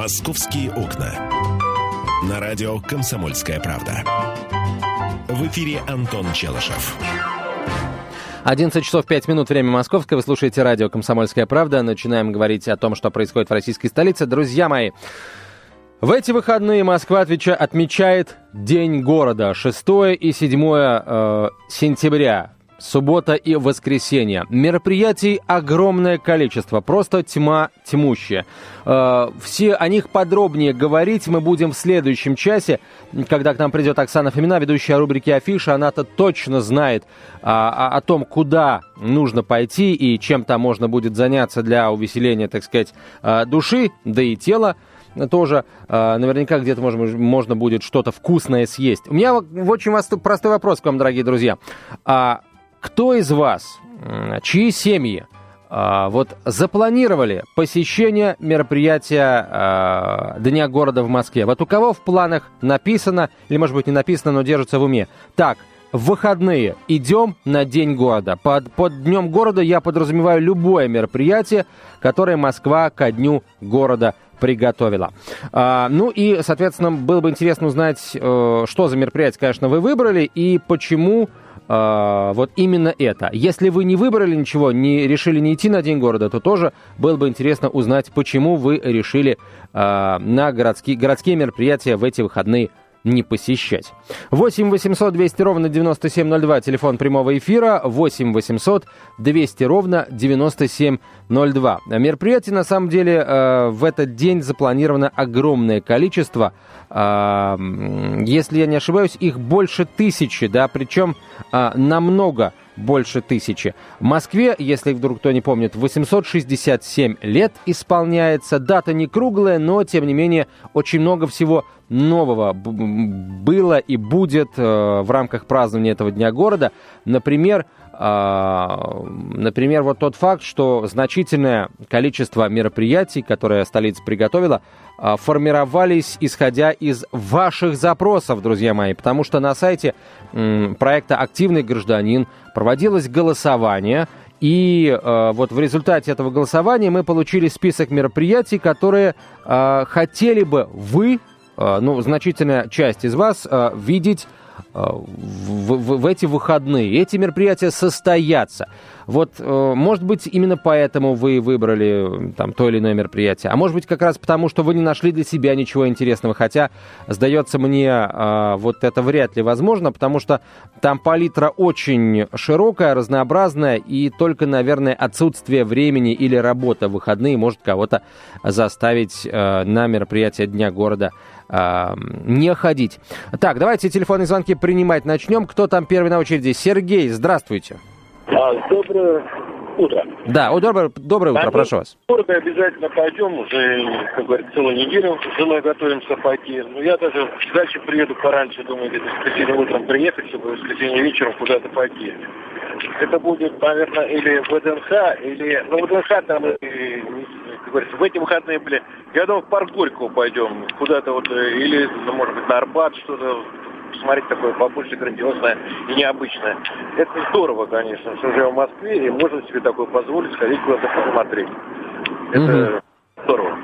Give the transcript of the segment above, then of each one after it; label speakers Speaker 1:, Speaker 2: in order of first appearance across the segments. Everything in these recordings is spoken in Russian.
Speaker 1: «Московские окна». На радио «Комсомольская правда». В эфире Антон Челышев.
Speaker 2: 11 часов 5 минут, время московское. Вы слушаете радио «Комсомольская правда». Начинаем говорить о том, что происходит в российской столице. Друзья мои, в эти выходные Москва отмечает День города. 6 и 7 э, сентября суббота и воскресенье. Мероприятий огромное количество, просто тьма тьмущая. Э, все о них подробнее говорить мы будем в следующем часе, когда к нам придет Оксана Фомина, ведущая рубрики «Афиша». Она-то точно знает а, о, о том, куда нужно пойти и чем там можно будет заняться для увеселения, так сказать, э, души, да и тела тоже э, наверняка где-то можно, можно будет что-то вкусное съесть. У меня очень простой вопрос к вам, дорогие друзья. А кто из вас, чьи семьи а, вот запланировали посещение мероприятия а, Дня города в Москве? Вот у кого в планах написано, или может быть не написано, но держится в уме? Так, в выходные идем на День города. Под, под Днем города я подразумеваю любое мероприятие, которое Москва ко Дню города приготовила. А, ну и, соответственно, было бы интересно узнать, э, что за мероприятие, конечно, вы выбрали и почему э, вот именно это. Если вы не выбрали ничего, не решили не идти на День города, то тоже было бы интересно узнать, почему вы решили э, на городские, городские мероприятия в эти выходные не посещать. 8 800 200 ровно 9702, телефон прямого эфира, 8 800 200 ровно 9702. Мероприятий, на самом деле, э, в этот день запланировано огромное количество. Э, если я не ошибаюсь, их больше тысячи, да, причем э, намного больше тысячи. В Москве, если вдруг кто не помнит, 867 лет исполняется. Дата не круглая, но, тем не менее, очень много всего нового было и будет э, в рамках празднования этого Дня города. Например, а, например, вот тот факт, что значительное количество мероприятий, которые столица приготовила, а, формировались исходя из ваших запросов, друзья мои, потому что на сайте проекта «Активный гражданин» проводилось голосование, и э, вот в результате этого голосования мы получили список мероприятий, которые э, хотели бы вы, ну, значительная часть из вас, э, видеть в, в, в эти выходные. Эти мероприятия состоятся. Вот, э, может быть, именно поэтому вы выбрали там то или иное мероприятие. А может быть, как раз потому, что вы не нашли для себя ничего интересного. Хотя, сдается мне, э, вот это вряд ли возможно, потому что там палитра очень широкая, разнообразная, и только, наверное, отсутствие времени или работа в выходные может кого-то заставить э, на мероприятие Дня города не ходить. Так, давайте телефонные звонки принимать начнем. Кто там первый на очереди? Сергей, здравствуйте.
Speaker 3: А, доброе утро.
Speaker 2: Да, о, доброе, доброе утро, а прошу вас.
Speaker 3: Города обязательно пойдем, уже, как говорится, целую неделю с женой готовимся пойти. Ну, я даже дальше приеду пораньше, думаю, где-то в воскресенье утром приехать, чтобы в воскресенье вечером куда-то пойти. Это будет, наверное, или ВДНХ, или... Ну, ВДНХ там, как говорится, в эти выходные были. Я думаю, в парк Горького пойдем куда-то вот, э, или, ну, может быть, на Арбат, что-то посмотреть такое побольше грандиозное и необычное. Это здорово, конечно, что живем в Москве, и можно себе такое позволить, сходить куда-то посмотреть. Это угу. здорово.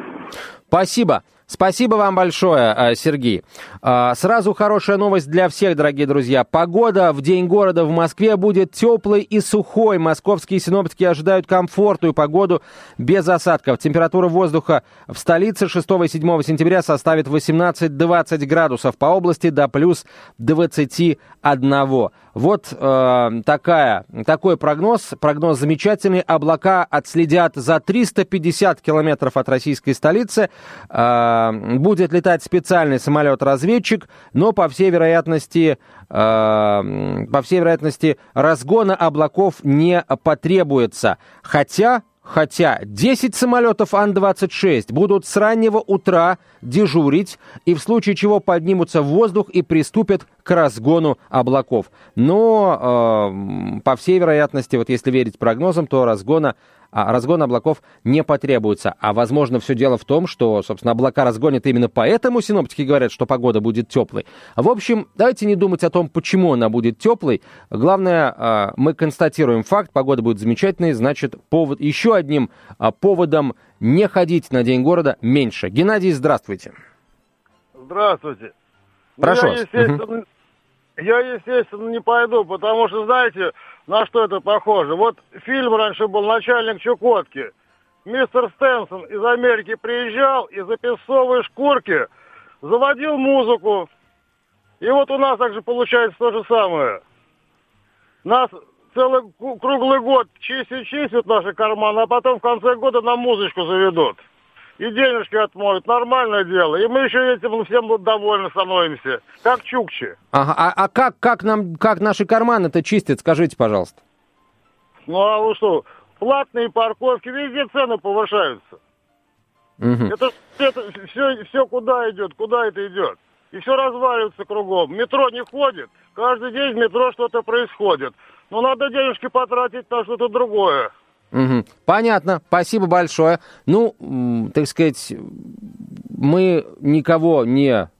Speaker 2: Спасибо. Спасибо вам большое, э, Сергей. А, сразу хорошая новость для всех, дорогие друзья. Погода в День города в Москве будет теплой и сухой. Московские синоптики ожидают комфортную погоду без осадков. Температура воздуха в столице 6 и 7 сентября составит 18-20 градусов. По области до плюс 21. Вот э, такая, такой прогноз. Прогноз замечательный. Облака отследят за 350 километров от российской столицы. Э, будет летать специальный самолет-разведчик, но, по всей вероятности, э, по всей вероятности, разгона облаков не потребуется. Хотя Хотя 10 самолетов Ан-26 будут с раннего утра дежурить и в случае чего поднимутся в воздух и приступят к разгону облаков. Но, э, по всей вероятности, вот если верить прогнозам, то разгона разгон облаков не потребуется. А возможно, все дело в том, что, собственно, облака разгонят именно поэтому синоптики говорят, что погода будет теплой. В общем, давайте не думать о том, почему она будет теплой. Главное, а, мы констатируем факт, погода будет замечательной, значит, повод, еще одним а, поводом не ходить на День города меньше. Геннадий, здравствуйте.
Speaker 4: Здравствуйте.
Speaker 2: Прошу
Speaker 4: я, естественно, я, естественно, не пойду, потому что, знаете, на что это похоже? Вот фильм раньше был «Начальник Чукотки». Мистер Стэнсон из Америки приезжал и за песцовые шкурки заводил музыку. И вот у нас также получается то же самое. Нас целый круглый год чистят, чистят наши карманы, а потом в конце года нам музычку заведут. И денежки отмоют. Нормальное дело. И мы еще этим всем довольны становимся. Как чукчи.
Speaker 2: Ага, а, а как, как, нам, как наши карманы-то чистят, скажите, пожалуйста.
Speaker 4: Ну а вы что, платные парковки, везде цены повышаются.
Speaker 2: Мгм.
Speaker 4: Это, это все, все куда идет, куда это идет. И все разваливается кругом. Метро не ходит. Каждый день в метро что-то происходит. Но надо денежки потратить на что-то другое.
Speaker 2: Мгм. Понятно, спасибо большое. Ну, так сказать, мы никого не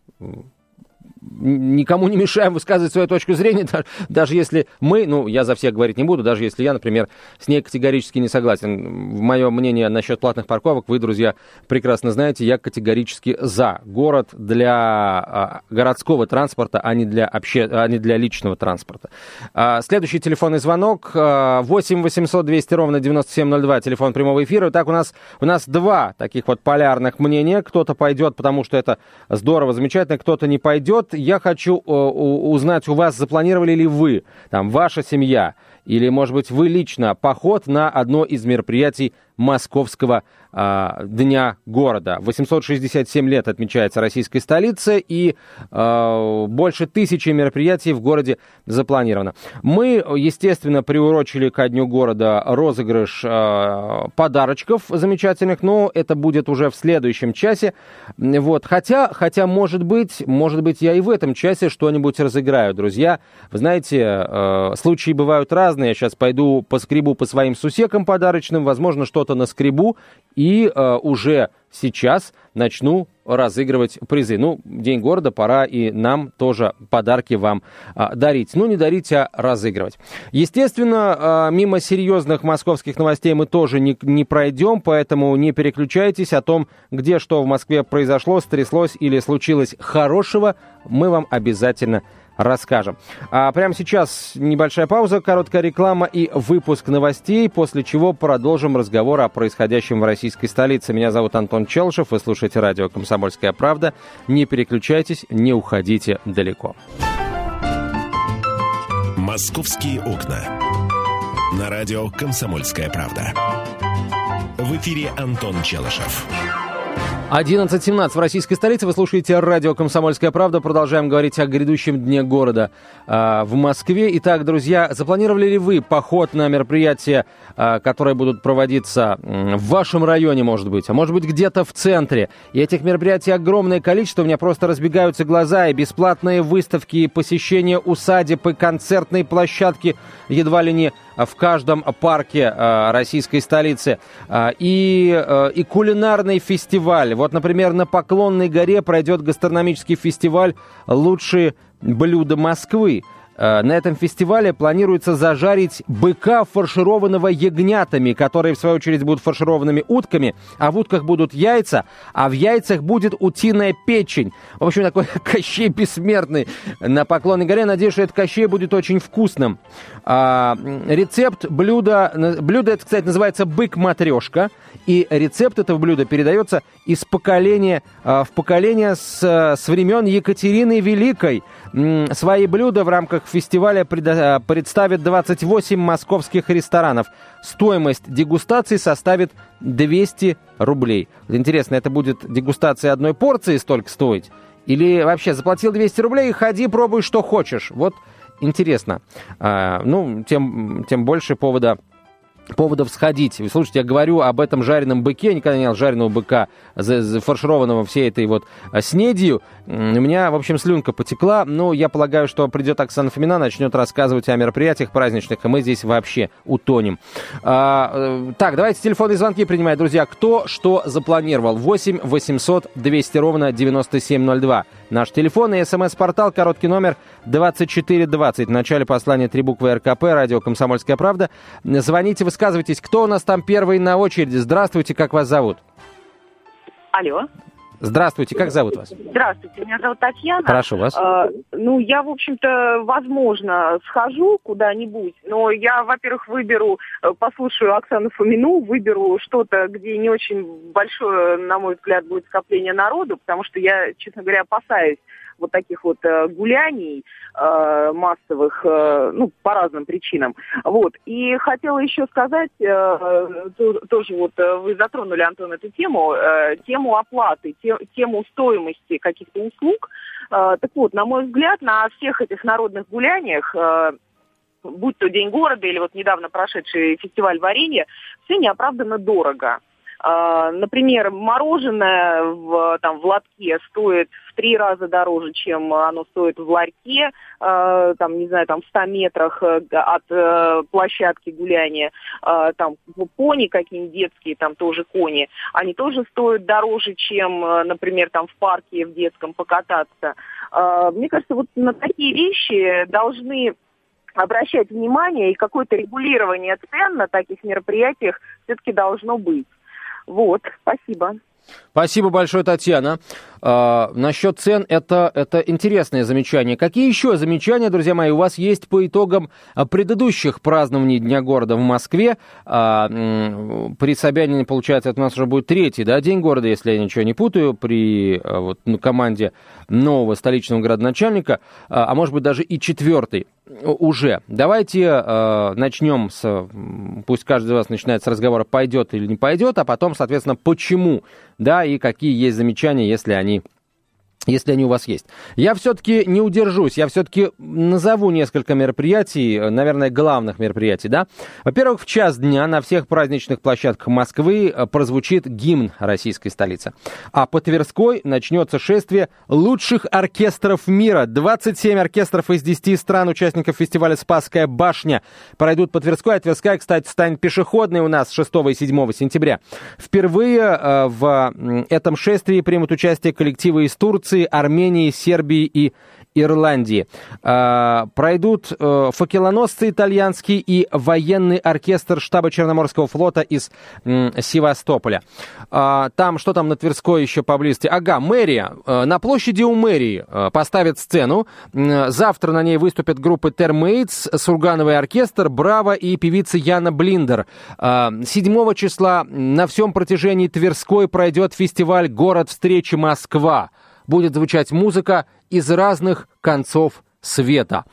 Speaker 2: никому не мешаем высказывать свою точку зрения, даже, если мы, ну, я за всех говорить не буду, даже если я, например, с ней категорически не согласен. Мое мнение насчет платных парковок вы, друзья, прекрасно знаете, я категорически за город для а, городского транспорта, а не для, обще... а не для личного транспорта. А, следующий телефонный звонок а, 8 800 200 ровно 9702, телефон прямого эфира. Так, у нас, у нас два таких вот полярных мнения. Кто-то пойдет, потому что это здорово, замечательно, кто-то не пойдет. Я хочу э, узнать у вас, запланировали ли вы, там, ваша семья, или, может быть, вы лично поход на одно из мероприятий Московского а, Дня города. 867 лет отмечается российской столице, и а, больше тысячи мероприятий в городе запланировано. Мы, естественно, приурочили ко Дню города розыгрыш а, подарочков замечательных, но это будет уже в следующем часе. Вот. Хотя, хотя, может быть, может быть, я и в этом часе что-нибудь разыграю, друзья. Вы знаете, э, случаи бывают разные. Я сейчас пойду поскребу по своим сусекам подарочным, возможно, что-то наскребу, и э, уже сейчас начну разыгрывать призы. Ну, День города, пора и нам тоже подарки вам а, дарить. Ну, не дарить, а разыгрывать. Естественно, а, мимо серьезных московских новостей мы тоже не, не пройдем, поэтому не переключайтесь о том, где что в Москве произошло, стряслось или случилось хорошего, мы вам обязательно расскажем. А прямо сейчас небольшая пауза, короткая реклама и выпуск новостей, после чего продолжим разговор о происходящем в российской столице. Меня зовут Антон Челшев, вы слушаете радио «Комсомольская правда». Не переключайтесь, не уходите далеко.
Speaker 1: «Московские окна». На радио «Комсомольская правда». В эфире Антон Челышев.
Speaker 2: 11.17 в российской столице. Вы слушаете радио «Комсомольская правда». Продолжаем говорить о грядущем дне города а, в Москве. Итак, друзья, запланировали ли вы поход на мероприятия, а, которые будут проводиться м, в вашем районе, может быть, а может быть где-то в центре? И этих мероприятий огромное количество. У меня просто разбегаются глаза. И бесплатные выставки, и посещение усадеб, и концертные площадки едва ли не в каждом парке а, российской столицы. И, а, и кулинарный фестиваль. Вот, например, на Поклонной горе пройдет гастрономический фестиваль «Лучшие блюда Москвы». Э, На этом фестивале планируется зажарить быка, фаршированного ягнятами, которые, в свою очередь, будут фаршированными утками, а в утках будут яйца, а в яйцах будет утиная печень. В общем, такой Кощей бессмертный на Поклонной горе. Надеюсь, что этот Кощей будет очень вкусным. А, рецепт блюда... Блюдо это, кстати, называется бык-матрешка. И рецепт этого блюда передается из поколения а, в поколение с, с времен Екатерины Великой. Свои блюда в рамках фестиваля а, представят 28 московских ресторанов. Стоимость дегустации составит 200 рублей. Интересно, это будет дегустация одной порции столько стоить? Или вообще заплатил 200 рублей и ходи, пробуй, что хочешь? Вот интересно. А, ну, тем, тем больше повода поводов сходить. Слушайте, я говорю об этом жареном быке, я никогда не ел жареного быка, зафаршированного всей этой вот а, снедью. У меня, в общем, слюнка потекла. Ну, я полагаю, что придет Оксана Фомина, начнет рассказывать о мероприятиях праздничных, и мы здесь вообще утонем. А, э, так, давайте телефонные звонки принимать, друзья. Кто что запланировал? 8 800 200 ровно 9702. Наш телефон и смс-портал, короткий номер 2420. В начале послания три буквы РКП, радио «Комсомольская правда». Звоните, высказывайте высказывайтесь, кто у нас там первый на очереди. Здравствуйте, как вас зовут?
Speaker 5: Алло.
Speaker 2: Здравствуйте, как зовут вас?
Speaker 5: Здравствуйте, меня зовут Татьяна.
Speaker 2: Прошу вас.
Speaker 5: Э, ну, я, в общем-то, возможно, схожу куда-нибудь, но я, во-первых, выберу, э, послушаю Оксану Фомину, выберу что-то, где не очень большое, на мой взгляд, будет скопление народу, потому что я, честно говоря, опасаюсь вот таких вот э, гуляний э, массовых, э, ну, по разным причинам. Вот. И хотела еще сказать, тоже вот вы затронули, Антон, эту тему, тему оплаты, те, тему стоимости каких-то услуг. Так вот, на мой взгляд, на всех этих народных гуляниях будь то День города или вот недавно прошедший фестиваль варенья, все неоправданно дорого. А, например, мороженое в, там, в лотке стоит в три раза дороже, чем оно стоит в ларьке, а, там, не знаю, там, в 100 метрах э, от э, площадки гуляния. А, там пони какие-нибудь детские, там тоже кони, они тоже стоят дороже, чем, э, например, там в парке в детском покататься. Мне кажется, вот на такие вещи должны обращать внимание, и какое-то регулирование цен на таких мероприятиях все-таки должно быть. Вот, спасибо.
Speaker 2: Спасибо большое, Татьяна. А, насчет цен, это, это интересное замечание. Какие еще замечания, друзья мои, у вас есть по итогам предыдущих празднований Дня города в Москве? А, при Собянине, получается, это у нас уже будет третий да, День города, если я ничего не путаю, при а, вот, ну, команде нового столичного градоначальника, а, а может быть даже и четвертый уже. Давайте э, начнем с, пусть каждый из вас начинает с разговора, пойдет или не пойдет, а потом, соответственно, почему, да, и какие есть замечания, если они если они у вас есть. Я все-таки не удержусь, я все-таки назову несколько мероприятий, наверное, главных мероприятий, да. Во-первых, в час дня на всех праздничных площадках Москвы э, прозвучит гимн российской столицы. А по Тверской начнется шествие лучших оркестров мира. 27 оркестров из 10 стран, участников фестиваля «Спасская башня» пройдут по Тверской. А Тверская, кстати, станет пешеходной у нас 6 и 7 сентября. Впервые э, в этом шествии примут участие коллективы из Турции, Турции, Армении, Сербии и Ирландии. А, пройдут э, факелоносцы итальянский и военный оркестр штаба Черноморского флота из Севастополя. А, там, что там на Тверской еще поблизости? Ага, мэрия. Э, на площади у мэрии э, поставят сцену. Завтра на ней выступят группы Термейтс, Сургановый оркестр, Браво и певица Яна Блиндер. 7 а, числа на всем протяжении Тверской пройдет фестиваль «Город встречи Москва» будет звучать музыка из разных концов света.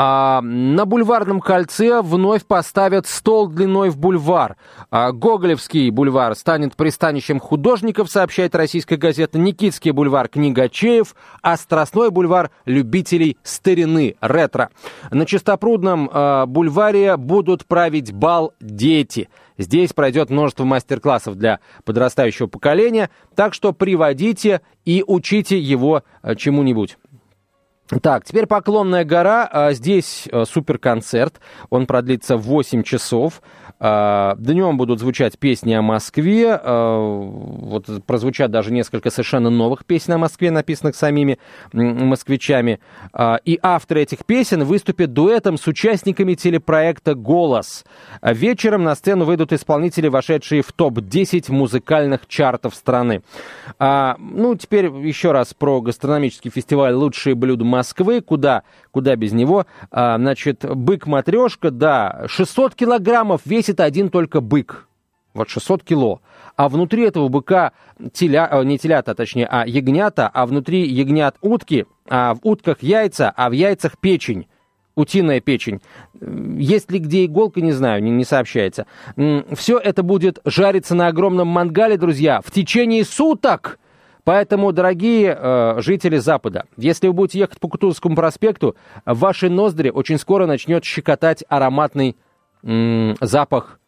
Speaker 2: А, на бульварном кольце вновь поставят стол длиной в бульвар. А, Гоголевский бульвар станет пристанищем художников, сообщает российская газета. Никитский бульвар книгачеев, а Страстной бульвар любителей старины, ретро. На Чистопрудном а, бульваре будут править бал дети. Здесь пройдет множество мастер-классов для подрастающего поколения, так что приводите и учите его а, чему-нибудь. Так, теперь Поклонная гора. А, здесь а, суперконцерт. Он продлится 8 часов. А, Днем будут звучать песни о Москве. Вот прозвучат даже несколько совершенно новых песен о Москве, написанных самими москвичами. И авторы этих песен выступят дуэтом с участниками телепроекта «Голос». Вечером на сцену выйдут исполнители, вошедшие в топ-10 музыкальных чартов страны. Ну, теперь еще раз про гастрономический фестиваль «Лучшие блюда Москвы, куда, куда без него. А, значит, бык-матрешка, да, 600 килограммов весит один только бык. Вот 600 кило. А внутри этого быка теля, э, не телята, точнее, а ягнята, а внутри ягнят утки, а в утках яйца, а в яйцах печень утиная печень. Есть ли где иголка, не знаю, не, не сообщается. Все это будет жариться на огромном мангале, друзья, в течение суток. Поэтому, дорогие э, жители Запада, если вы будете ехать по Кутузовскому проспекту, ваши ноздри очень скоро начнет щекотать ароматный запах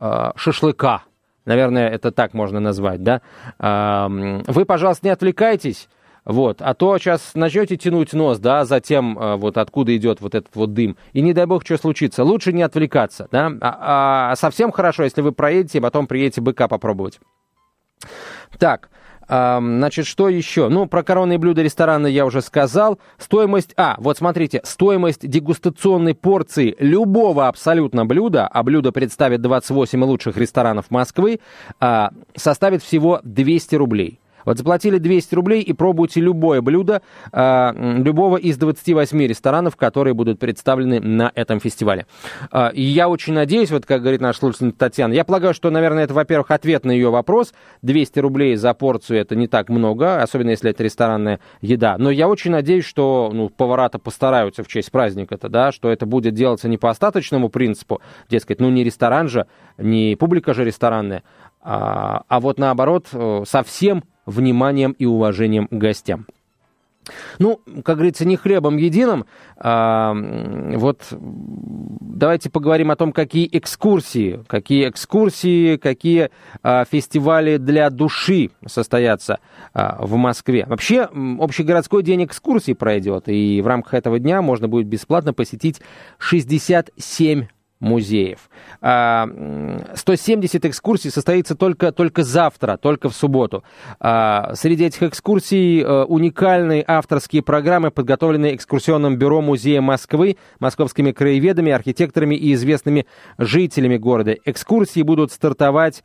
Speaker 2: э, шашлыка. Наверное, это так можно назвать, да? Э, вы, пожалуйста, не отвлекайтесь. Вот, а то сейчас начнете тянуть нос, да, затем э, вот откуда идет вот этот вот дым, и не дай бог, что случится. Лучше не отвлекаться, да, а, а совсем хорошо, если вы проедете, и потом приедете быка попробовать. Так, Значит, что еще? Ну, про коронные блюда ресторана я уже сказал. Стоимость... А, вот смотрите, стоимость дегустационной порции любого абсолютно блюда, а блюдо представит 28 лучших ресторанов Москвы, а, составит всего 200 рублей. Вот заплатили 200 рублей и пробуйте любое блюдо э, любого из 28 ресторанов, которые будут представлены на этом фестивале. Э, я очень надеюсь, вот как говорит наш слушатель Татьяна, я полагаю, что, наверное, это, во-первых, ответ на ее вопрос. 200 рублей за порцию это не так много, особенно если это ресторанная еда. Но я очень надеюсь, что ну, повара-то постараются в честь праздника-то, да, что это будет делаться не по остаточному принципу, дескать, ну не ресторан же, не публика же ресторанная, а, а вот наоборот, э, совсем вниманием и уважением к гостям. Ну, как говорится, не хлебом единым. А, вот давайте поговорим о том, какие экскурсии, какие экскурсии, какие а, фестивали для души состоятся а, в Москве. Вообще, общегородской день экскурсий пройдет, и в рамках этого дня можно будет бесплатно посетить 67 музеев. 170 а, экскурсий состоится только, только завтра, только в субботу. А, среди этих экскурсий э, уникальные авторские программы, подготовленные экскурсионным бюро Музея Москвы, московскими краеведами, архитекторами и известными жителями города. Экскурсии будут стартовать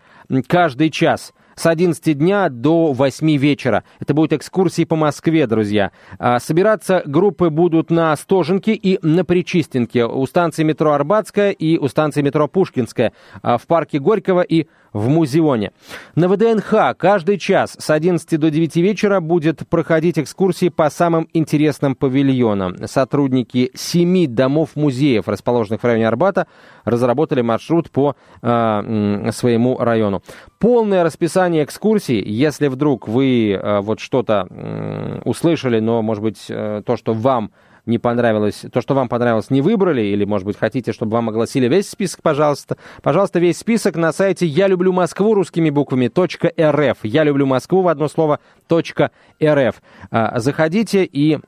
Speaker 2: каждый час с 11 дня до 8 вечера. Это будет экскурсии по Москве, друзья. А, собираться группы будут на Стоженке и на Причистенке, у станции метро Арбатская и у станции метро Пушкинская, а, в парке Горького и в Музеоне. На ВДНХ каждый час с 11 до 9 вечера будет проходить экскурсии по самым интересным павильонам. Сотрудники семи домов музеев, расположенных в районе Арбата, разработали маршрут по э, своему району. Полное расписание экскурсий, если вдруг вы э, вот что-то э, услышали, но, может быть, э, то, что вам не понравилось, то, что вам понравилось, не выбрали, или, может быть, хотите, чтобы вам огласили весь список, пожалуйста. Пожалуйста, весь список на сайте «Я люблю Москву» русскими буквами .рф. «Я люблю Москву» в одно слово .рф. А, заходите и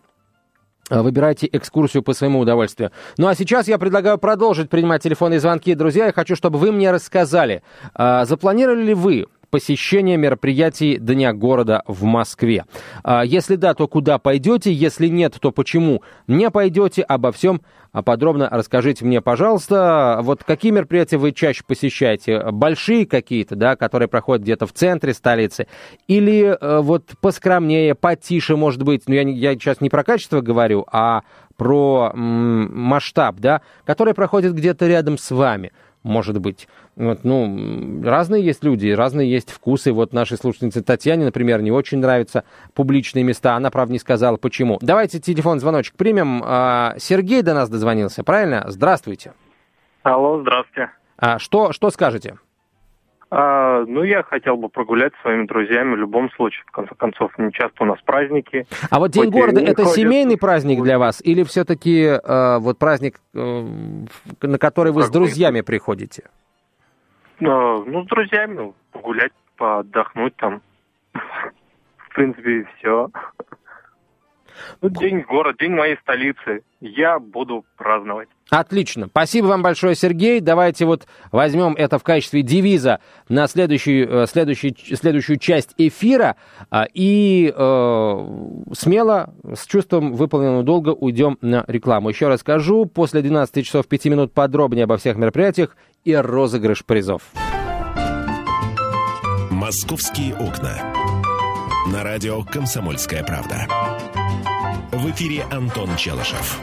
Speaker 2: а, Выбирайте экскурсию по своему удовольствию. Ну а сейчас я предлагаю продолжить принимать телефонные звонки. Друзья, я хочу, чтобы вы мне рассказали, а, запланировали ли вы посещение мероприятий Дня города в Москве. А, если да, то куда пойдете? Если нет, то почему не пойдете? Обо всем подробно расскажите мне, пожалуйста. Вот какие мероприятия вы чаще посещаете? Большие какие-то, да, которые проходят где-то в центре столицы? Или э, вот поскромнее, потише, может быть? Ну, я, я сейчас не про качество говорю, а про м- масштаб, да, который проходит где-то рядом с вами может быть. Вот, ну, разные есть люди, разные есть вкусы. Вот нашей слушательнице Татьяне, например, не очень нравятся публичные места. Она, правда, не сказала, почему. Давайте телефон, звоночек примем. А, Сергей до нас дозвонился, правильно? Здравствуйте.
Speaker 6: Алло, здравствуйте.
Speaker 2: А, что, что скажете?
Speaker 6: А, ну, я хотел бы прогулять с своими друзьями в любом случае. В конце концов, не часто у нас праздники.
Speaker 2: А вот День города – это ходят... семейный праздник для вас? Или все-таки э, вот праздник, э, на который вы с друзьями приходите?
Speaker 6: А, ну, с друзьями погулять, поотдохнуть там. В принципе, все. Ну, день город, день моей столицы. Я буду праздновать.
Speaker 2: Отлично. Спасибо вам большое, Сергей. Давайте вот возьмем это в качестве девиза на следующую, э, следующую, следующую часть эфира а, и э, смело, с чувством выполненного долга уйдем на рекламу. Еще раз скажу, после 12 часов 5 минут подробнее обо всех мероприятиях и розыгрыш призов.
Speaker 1: «Московские окна». На радио «Комсомольская правда». В эфире Антон Челышев.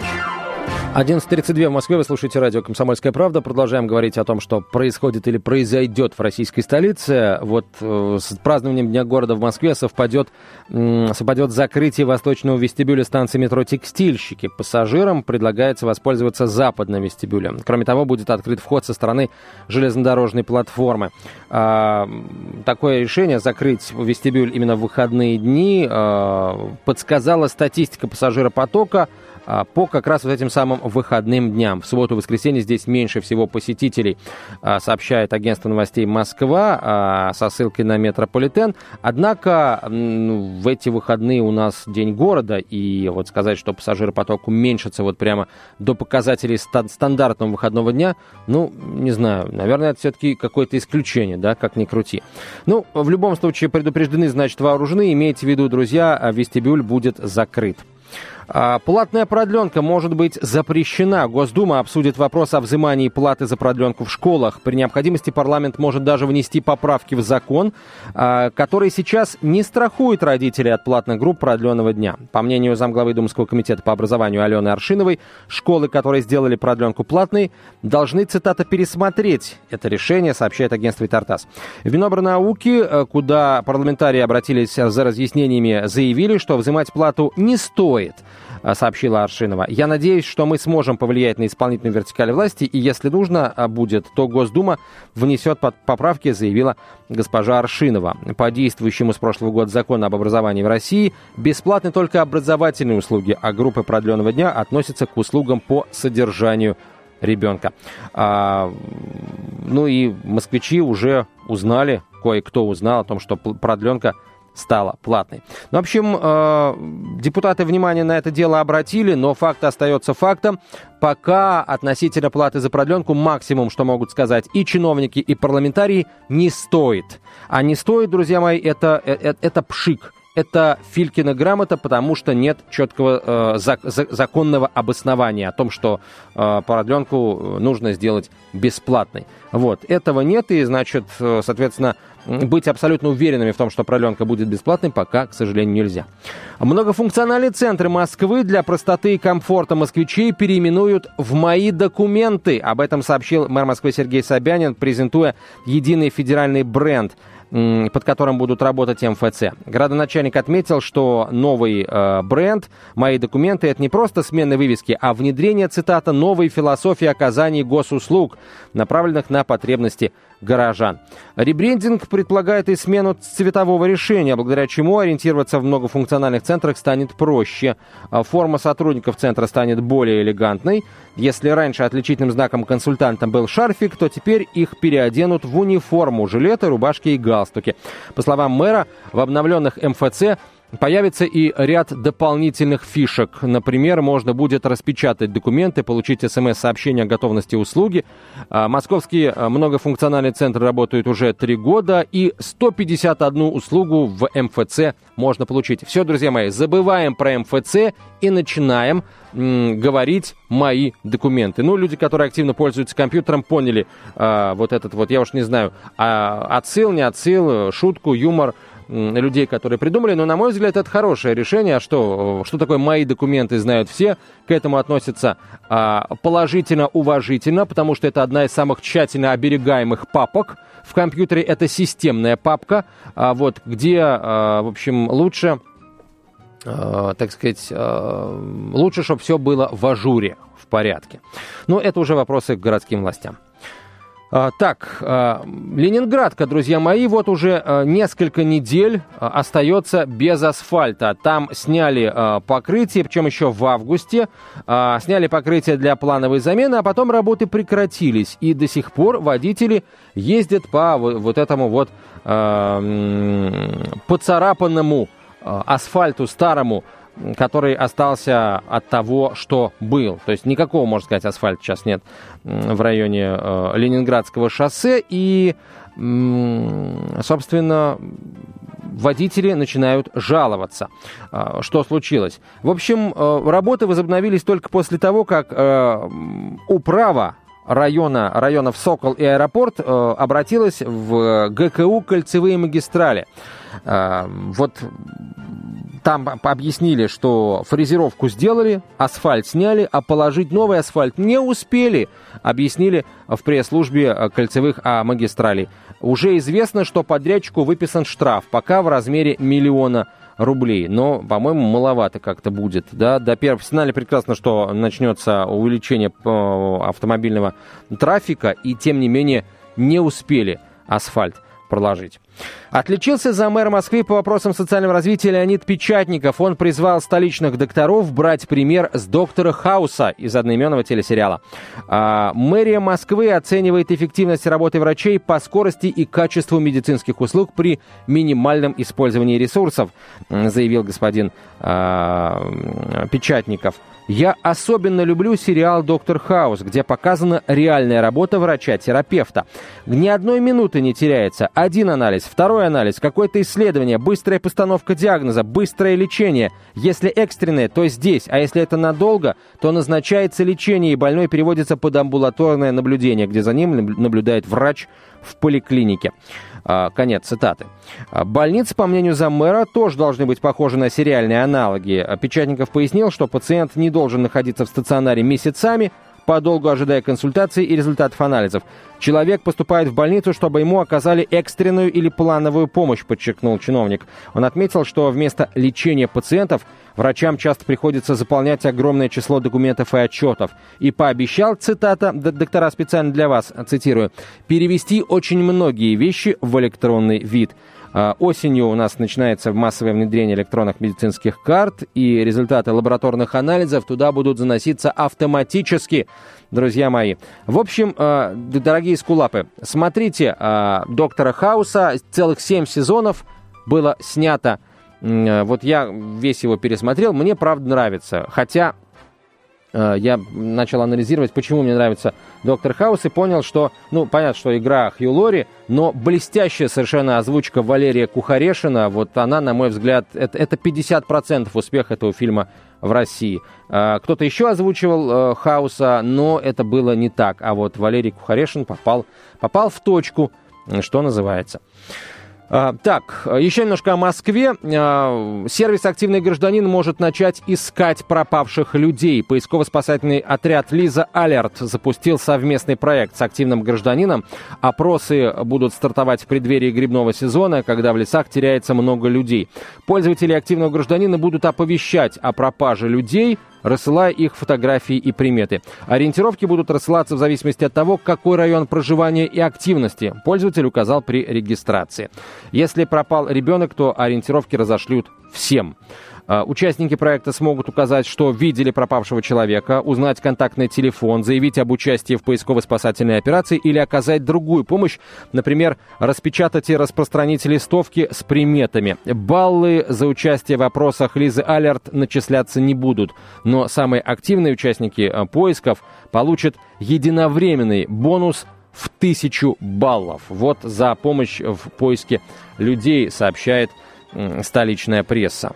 Speaker 2: 11.32 в Москве. Вы слушаете радио «Комсомольская правда». Продолжаем говорить о том, что происходит или произойдет в российской столице. Вот э, с празднованием Дня города в Москве совпадет, э, совпадет закрытие восточного вестибюля станции метро «Текстильщики». Пассажирам предлагается воспользоваться западным вестибюлем. Кроме того, будет открыт вход со стороны железнодорожной платформы. Э, такое решение закрыть вестибюль именно в выходные дни э, подсказала статистика пассажиропотока – а, по как раз вот этим самым выходным дням. В субботу и воскресенье здесь меньше всего посетителей, а, сообщает агентство новостей Москва а, со ссылкой на метрополитен. Однако в эти выходные у нас день города, и вот сказать, что пассажиропоток уменьшится вот прямо до показателей стандартного выходного дня, ну, не знаю, наверное, это все-таки какое-то исключение, да, как ни крути. Ну, в любом случае, предупреждены, значит, вооружены. Имейте в виду, друзья, вестибюль будет закрыт. А, платная продленка может быть запрещена. Госдума обсудит вопрос о взимании платы за продленку в школах. При необходимости парламент может даже внести поправки в закон, а, который сейчас не страхует родителей от платных групп продленного дня. По мнению замглавы Думского комитета по образованию Алены Аршиновой, школы, которые сделали продленку платной, должны, цитата, пересмотреть это решение, сообщает агентство Тартас. В Минобрнауки, э, куда парламентарии обратились за разъяснениями, заявили, что взимать плату не стоит – сообщила Аршинова. Я надеюсь, что мы сможем повлиять на исполнительную вертикаль власти, и если нужно э, будет, то Госдума внесет поправки, заявила госпожа Аршинова. По действующему с прошлого года закону об образовании в России бесплатны только образовательные услуги, а группы продленного дня относятся к услугам по содержанию ребенка. А, ну и москвичи уже узнали, кое-кто узнал о том, что продленка стала платной. Ну, в общем, э, депутаты внимание на это дело обратили, но факт остается фактом. Пока относительно платы за продленку максимум, что могут сказать и чиновники, и парламентарии, не стоит. А не стоит, друзья мои, это, это, это пшик это Филькина грамота, потому что нет четкого э, зак- законного обоснования о том, что э, продленку нужно сделать бесплатной. Вот, этого нет, и, значит, э, соответственно, быть абсолютно уверенными в том, что продленка будет бесплатной, пока, к сожалению, нельзя. Многофункциональные центры Москвы для простоты и комфорта москвичей переименуют в «Мои документы». Об этом сообщил мэр Москвы Сергей Собянин, презентуя единый федеральный бренд – под которым будут работать МФЦ. Градоначальник отметил, что новый э, бренд «Мои документы» — это не просто смена вывески, а внедрение, цитата, «новой философии оказания госуслуг, направленных на потребности горожан. Ребрендинг предполагает и смену цветового решения, благодаря чему ориентироваться в многофункциональных центрах станет проще. А форма сотрудников центра станет более элегантной. Если раньше отличительным знаком консультанта был шарфик, то теперь их переоденут в униформу, жилеты, рубашки и галстуки. По словам мэра, в обновленных МФЦ Появится и ряд дополнительных фишек. Например, можно будет распечатать документы, получить смс-сообщение о готовности услуги. А, московские а, многофункциональные центры работают уже три года, и 151 услугу в МФЦ можно получить. Все, друзья мои, забываем про МФЦ и начинаем говорить мои документы. Ну, люди, которые активно пользуются компьютером, поняли а, вот этот вот, я уж не знаю, а, отсыл, не отсыл, шутку, юмор – людей, которые придумали, но, на мой взгляд, это хорошее решение. А что, что такое мои документы, знают все. К этому относятся а, положительно, уважительно, потому что это одна из самых тщательно оберегаемых папок. В компьютере это системная папка, а, вот, где, а, в общем, лучше, а, так сказать, а, лучше, чтобы все было в ажуре, в порядке. Но это уже вопросы к городским властям. А, так, а, Ленинградка, друзья мои, вот уже а, несколько недель остается без асфальта. Там сняли покрытие, причем еще в августе. Сняли покрытие для плановой замены, а потом работы прекратились. И до сих пор водители ездят по вот этому вот поцарапанному асфальту старому который остался от того, что был. То есть никакого, можно сказать, асфальта сейчас нет в районе э, Ленинградского шоссе. И, собственно, водители начинают жаловаться. Э, что случилось? В общем, э, работы возобновились только после того, как э, управа района, районов Сокол и Аэропорт э, обратилась в ГКУ «Кольцевые магистрали». Э, вот там объяснили, что фрезеровку сделали, асфальт сняли, а положить новый асфальт не успели, объяснили в пресс-службе э, кольцевых а, магистралей. Уже известно, что подрядчику выписан штраф, пока в размере миллиона рублей. Но, по-моему, маловато как-то будет. Да? До первого знали прекрасно, что начнется увеличение э, автомобильного трафика, и тем не менее не успели асфальт проложить. Отличился за мэра Москвы по вопросам социального развития Леонид Печатников. Он призвал столичных докторов брать пример с доктора Хауса из одноименного телесериала. А, мэрия Москвы оценивает эффективность работы врачей по скорости и качеству медицинских услуг при минимальном использовании ресурсов, заявил господин а, Печатников. Я особенно люблю сериал «Доктор Хаус», где показана реальная работа врача-терапевта. Ни одной минуты не теряется. Один анализ, второй анализ, какое-то исследование, быстрая постановка диагноза, быстрое лечение. Если экстренное, то здесь, а если это надолго, то назначается лечение, и больной переводится под амбулаторное наблюдение, где за ним наблюдает врач в поликлинике. А, конец цитаты. А, больницы, по мнению заммэра, тоже должны быть похожи на сериальные аналоги. А, Печатников пояснил, что пациент не должен находиться в стационаре месяцами, подолгу ожидая консультации и результатов анализов. Человек поступает в больницу, чтобы ему оказали экстренную или плановую помощь, подчеркнул чиновник. Он отметил, что вместо лечения пациентов врачам часто приходится заполнять огромное число документов и отчетов. И пообещал, цитата, доктора специально для вас, цитирую, перевести очень многие вещи в электронный вид. А, осенью у нас начинается массовое внедрение электронных медицинских карт, и результаты лабораторных анализов туда будут заноситься автоматически, друзья мои. В общем, а, дорогие скулапы, смотрите а, «Доктора Хауса», целых семь сезонов было снято. Вот я весь его пересмотрел, мне правда нравится, хотя я начал анализировать, почему мне нравится Доктор Хаус, и понял, что, ну, понятно, что игра Хью Лори, но блестящая совершенно озвучка Валерия Кухарешина, вот она, на мой взгляд, это, это 50% успеха этого фильма в России. Э, кто-то еще озвучивал э, Хауса, но это было не так, а вот Валерий Кухарешин попал, попал в точку, что называется. А, так, еще немножко о Москве. А, сервис «Активный гражданин» может начать искать пропавших людей. Поисково-спасательный отряд «Лиза Алерт» запустил совместный проект с «Активным гражданином». Опросы будут стартовать в преддверии грибного сезона, когда в лесах теряется много людей. Пользователи «Активного гражданина» будут оповещать о пропаже людей – рассылая их фотографии и приметы. Ориентировки будут рассылаться в зависимости от того, какой район проживания и активности пользователь указал при регистрации. Если пропал ребенок, то ориентировки разошлют всем. А, участники проекта смогут указать, что видели пропавшего человека, узнать контактный телефон, заявить об участии в поисково-спасательной операции или оказать другую помощь, например, распечатать и распространить листовки с приметами. Баллы за участие в опросах Лизы Алерт начисляться не будут, но самые активные участники а, поисков получат единовременный бонус в тысячу баллов. Вот за помощь в поиске людей сообщает столичная пресса.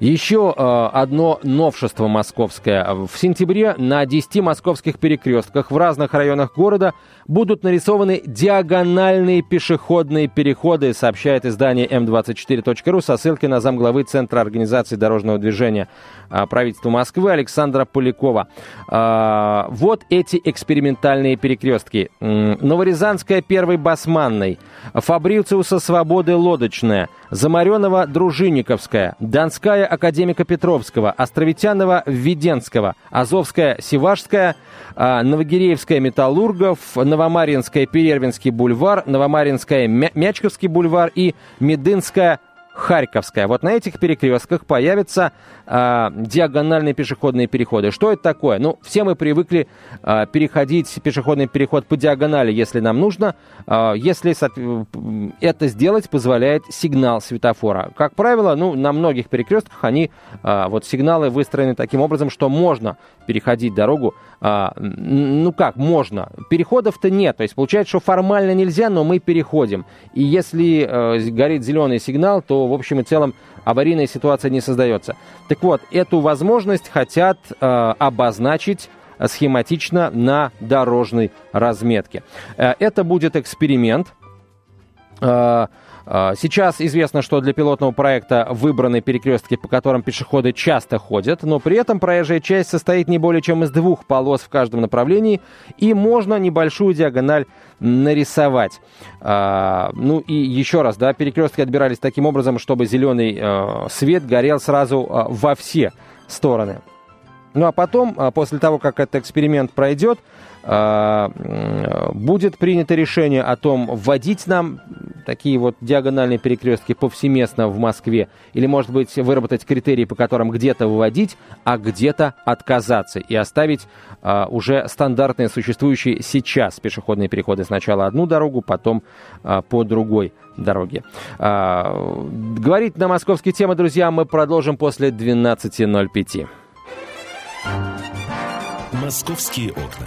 Speaker 2: Еще э, одно новшество московское. В сентябре на 10 московских перекрестках в разных районах города будут нарисованы диагональные пешеходные переходы, сообщает издание М24.ру со ссылкой на замглавы Центра организации дорожного движения э, правительства Москвы Александра Полякова. Э, вот эти экспериментальные перекрестки. Новорязанская первый Басманной, Фабрициуса Свободы Лодочная, Замаренова Дружинниковская, Донская Тверская Академика Петровского, Островитянова Введенского, Азовская Севашская, а, Новогиреевская Металлургов, Новомаринская Перервинский бульвар, Новомаринская Мячковский бульвар и Медынская Харьковская. Вот на этих перекрестках появятся э, диагональные пешеходные переходы. Что это такое? Ну, все мы привыкли э, переходить пешеходный переход по диагонали, если нам нужно. Э, если это сделать, позволяет сигнал светофора. Как правило, ну, на многих перекрестках они, э, вот сигналы выстроены таким образом, что можно переходить дорогу. Э, ну как, можно. Переходов-то нет. То есть получается, что формально нельзя, но мы переходим. И если э, горит зеленый сигнал, то в общем и целом аварийная ситуация не создается. Так вот, эту возможность хотят э, обозначить схематично на дорожной разметке. Э, это будет эксперимент. Э, а, сейчас известно, что для пилотного проекта выбраны перекрестки, по которым пешеходы часто ходят, но при этом проезжая часть состоит не более чем из двух полос в каждом направлении, и можно небольшую диагональ нарисовать. А, ну и еще раз, да, перекрестки отбирались таким образом, чтобы зеленый а, свет горел сразу а, во все стороны. Ну а потом, а, после того, как этот эксперимент пройдет, а, будет принято решение о том, вводить нам такие вот диагональные перекрестки повсеместно в Москве? Или, может быть, выработать критерии, по которым где-то выводить, а где-то отказаться и оставить а, уже стандартные существующие сейчас пешеходные переходы. Сначала одну дорогу, потом по другой дороге. Говорить на московские темы, друзья, мы продолжим после 12.05.
Speaker 1: «Московские окна».